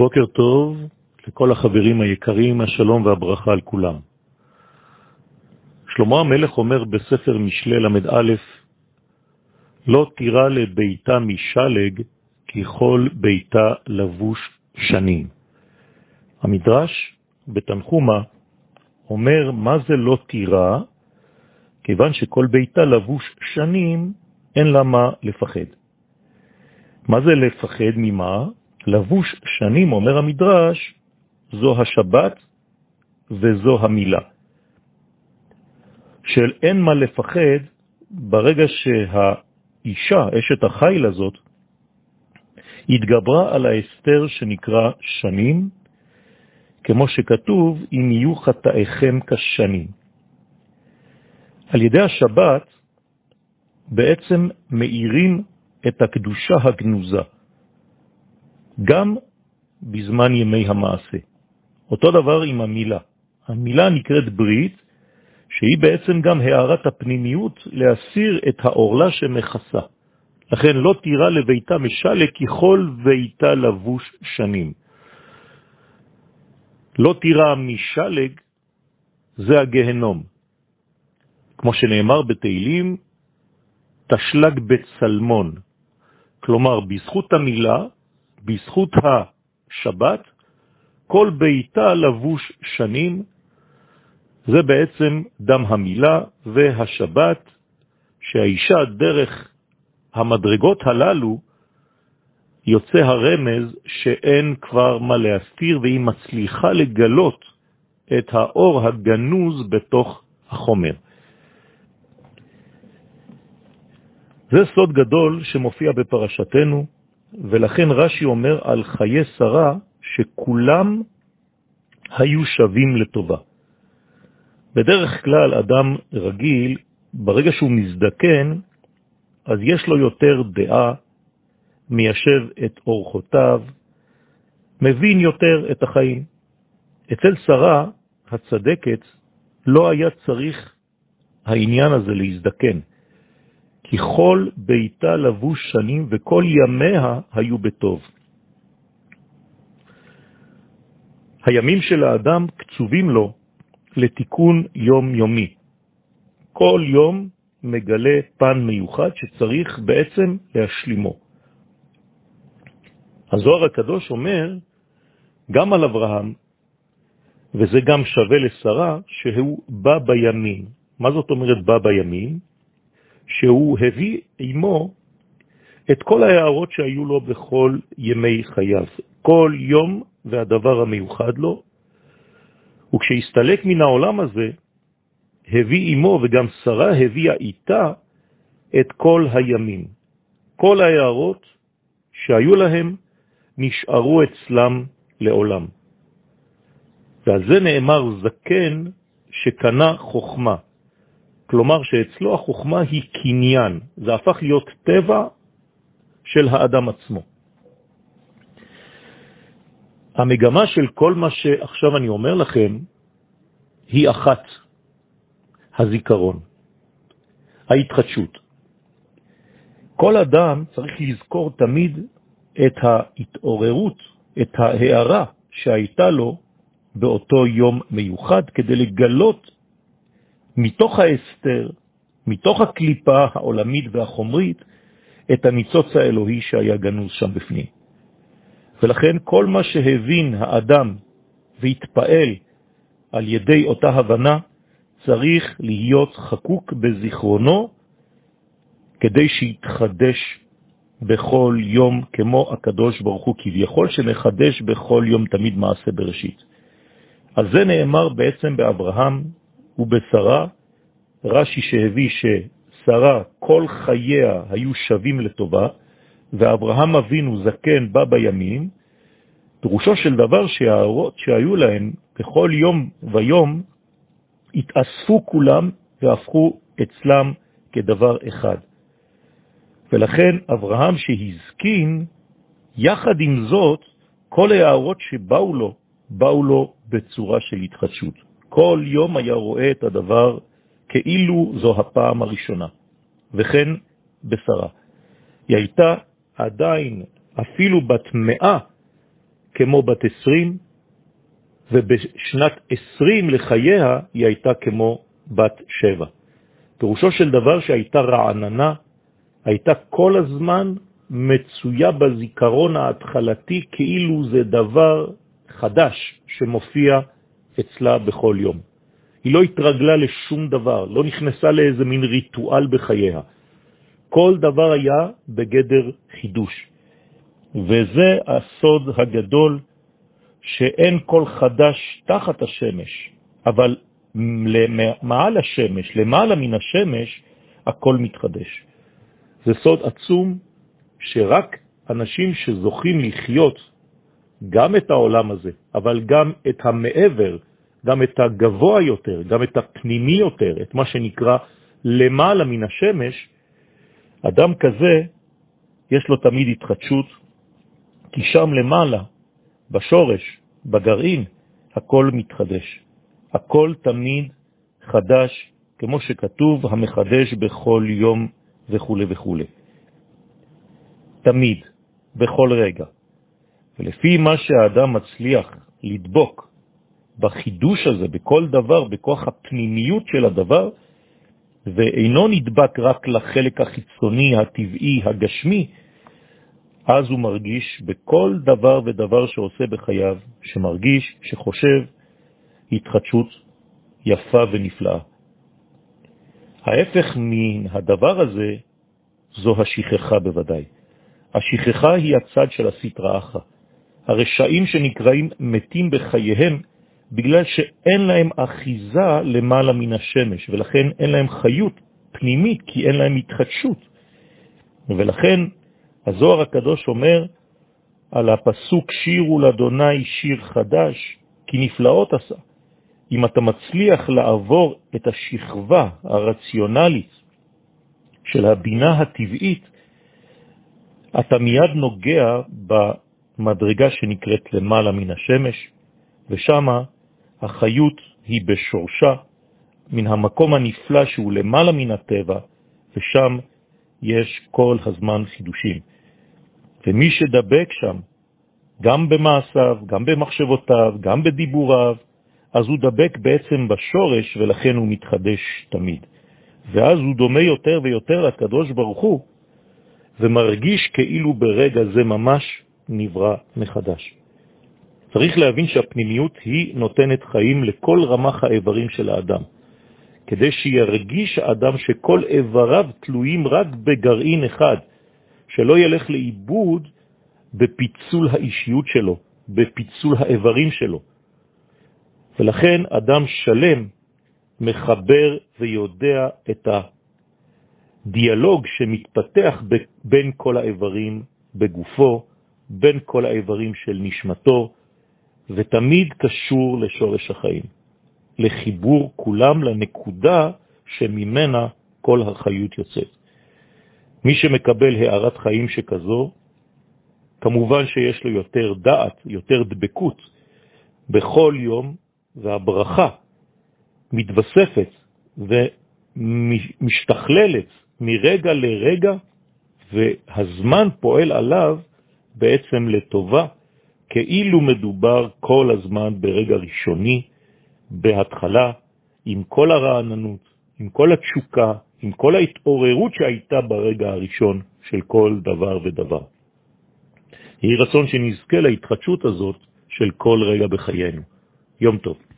בוקר טוב לכל החברים היקרים, השלום והברכה על כולם. שלמה המלך אומר בספר משלי למד לא תירא לביתה משלג, כי כל ביתה לבוש שנים. המדרש בתנחומה אומר מה זה לא תירא, כיוון שכל ביתה לבוש שנים, אין לה מה לפחד. מה זה לפחד ממה? לבוש שנים, אומר המדרש, זו השבת וזו המילה. של אין מה לפחד ברגע שהאישה, אשת החיל הזאת, התגברה על ההסתר שנקרא שנים, כמו שכתוב, אם יהיו חטאיכם כשנים. על ידי השבת בעצם מאירים את הקדושה הגנוזה, גם בזמן ימי המעשה. אותו דבר עם המילה. המילה נקראת ברית, שהיא בעצם גם הערת הפנימיות להסיר את האורלה שמכסה. לכן לא תירא לביתה משלה ככל ביתה לבוש שנים. לא תירא משלג זה הגהנום. כמו שנאמר בתהילים, תשלג בצלמון. כלומר, בזכות המילה, בזכות השבת, כל ביתה לבוש שנים, זה בעצם דם המילה והשבת, שהאישה דרך המדרגות הללו יוצא הרמז שאין כבר מה להסתיר, והיא מצליחה לגלות את האור הגנוז בתוך החומר. זה סוד גדול שמופיע בפרשתנו, ולכן רש"י אומר על חיי שרה שכולם היו שווים לטובה. בדרך כלל אדם רגיל, ברגע שהוא מזדקן, אז יש לו יותר דעה, מיישב את אורחותיו, מבין יותר את החיים. אצל שרה הצדקת לא היה צריך העניין הזה להזדקן. כי כל ביתה לבוש שנים וכל ימיה היו בטוב. הימים של האדם קצובים לו לתיקון יום-יומי. כל יום מגלה פן מיוחד שצריך בעצם להשלימו. הזוהר הקדוש אומר גם על אברהם, וזה גם שווה לשרה, שהוא בא בימים. מה זאת אומרת בא בימים? שהוא הביא עמו את כל ההערות שהיו לו בכל ימי חייו, כל יום והדבר המיוחד לו, וכשהסתלק מן העולם הזה, הביא עמו, וגם שרה הביאה איתה, את כל הימים. כל ההערות שהיו להם נשארו אצלם לעולם. ועל זה נאמר זקן שקנה חוכמה. כלומר שאצלו החוכמה היא קניין, זה הפך להיות טבע של האדם עצמו. המגמה של כל מה שעכשיו אני אומר לכם היא אחת, הזיכרון, ההתחדשות. כל אדם צריך לזכור תמיד את ההתעוררות, את ההערה שהייתה לו באותו יום מיוחד, כדי לגלות מתוך ההסתר, מתוך הקליפה העולמית והחומרית, את הניצוץ האלוהי שהיה גנוז שם בפנים. ולכן כל מה שהבין האדם והתפעל על ידי אותה הבנה, צריך להיות חקוק בזיכרונו כדי שיתחדש בכל יום כמו הקדוש ברוך הוא כביכול שמחדש בכל יום תמיד מעשה בראשית. על זה נאמר בעצם באברהם ובשרה, רש"י שהביא ששרה כל חייה היו שווים לטובה, ואברהם אבינו זקן בא בימים, פירושו של דבר שהאורות שהיו להם בכל יום ויום התאספו כולם והפכו אצלם כדבר אחד. ולכן אברהם שהזקין, יחד עם זאת, כל ההערות שבאו לו, באו לו בצורה של התחדשות. כל יום היה רואה את הדבר כאילו זו הפעם הראשונה, וכן בשרה. היא הייתה עדיין אפילו בת מאה כמו בת 20, ובשנת 20 לחייה היא הייתה כמו בת 7. פירושו של דבר שהייתה רעננה, הייתה כל הזמן מצויה בזיכרון ההתחלתי כאילו זה דבר חדש שמופיע אצלה בכל יום. היא לא התרגלה לשום דבר, לא נכנסה לאיזה מין ריטואל בחייה. כל דבר היה בגדר חידוש. וזה הסוד הגדול שאין כל חדש תחת השמש, אבל מעל השמש, למעלה מן השמש, הכל מתחדש. זה סוד עצום שרק אנשים שזוכים לחיות גם את העולם הזה, אבל גם את המעבר, גם את הגבוה יותר, גם את הפנימי יותר, את מה שנקרא למעלה מן השמש, אדם כזה יש לו תמיד התחדשות, כי שם למעלה, בשורש, בגרעין, הכל מתחדש. הכל תמיד חדש, כמו שכתוב, המחדש בכל יום וכו' וכו'. תמיד, בכל רגע. ולפי מה שהאדם מצליח לדבוק בחידוש הזה, בכל דבר, בכוח הפנימיות של הדבר, ואינו נדבק רק לחלק החיצוני, הטבעי, הגשמי, אז הוא מרגיש בכל דבר ודבר שעושה בחייו, שמרגיש, שחושב, התחדשות יפה ונפלאה. ההפך מן הדבר הזה זו השכחה בוודאי. השכחה היא הצד של הסטרא אחא. הרשעים שנקראים מתים בחייהם בגלל שאין להם אחיזה למעלה מן השמש, ולכן אין להם חיות פנימית, כי אין להם התחדשות. ולכן הזוהר הקדוש אומר על הפסוק שירו לאדוני שיר חדש, כי נפלאות עשה. אם אתה מצליח לעבור את השכבה הרציונלית של הבינה הטבעית, אתה מיד נוגע במדרגה שנקראת למעלה מן השמש, ושם החיות היא בשורשה, מן המקום הנפלא שהוא למעלה מן הטבע, ושם יש כל הזמן חידושים. ומי שדבק שם, גם במעשיו, גם במחשבותיו, גם בדיבוריו, אז הוא דבק בעצם בשורש ולכן הוא מתחדש תמיד. ואז הוא דומה יותר ויותר לקדוש ברוך הוא, ומרגיש כאילו ברגע זה ממש נברא מחדש. צריך להבין שהפנימיות היא נותנת חיים לכל רמח האיברים של האדם, כדי שירגיש האדם שכל איבריו תלויים רק בגרעין אחד, שלא ילך לאיבוד בפיצול האישיות שלו, בפיצול האיברים שלו. ולכן אדם שלם מחבר ויודע את הדיאלוג שמתפתח בין כל האיברים בגופו, בין כל האיברים של נשמתו, ותמיד קשור לשורש החיים, לחיבור כולם לנקודה שממנה כל החיות יוצאת. מי שמקבל הערת חיים שכזו, כמובן שיש לו יותר דעת, יותר דבקות בכל יום, והברכה מתווספת ומשתכללת מרגע לרגע, והזמן פועל עליו בעצם לטובה, כאילו מדובר כל הזמן ברגע ראשוני, בהתחלה, עם כל הרעננות, עם כל התשוקה, עם כל ההתעוררות שהייתה ברגע הראשון של כל דבר ודבר. יהי רצון שנזכה להתחדשות הזאת של כל רגע בחיינו. יום טוב.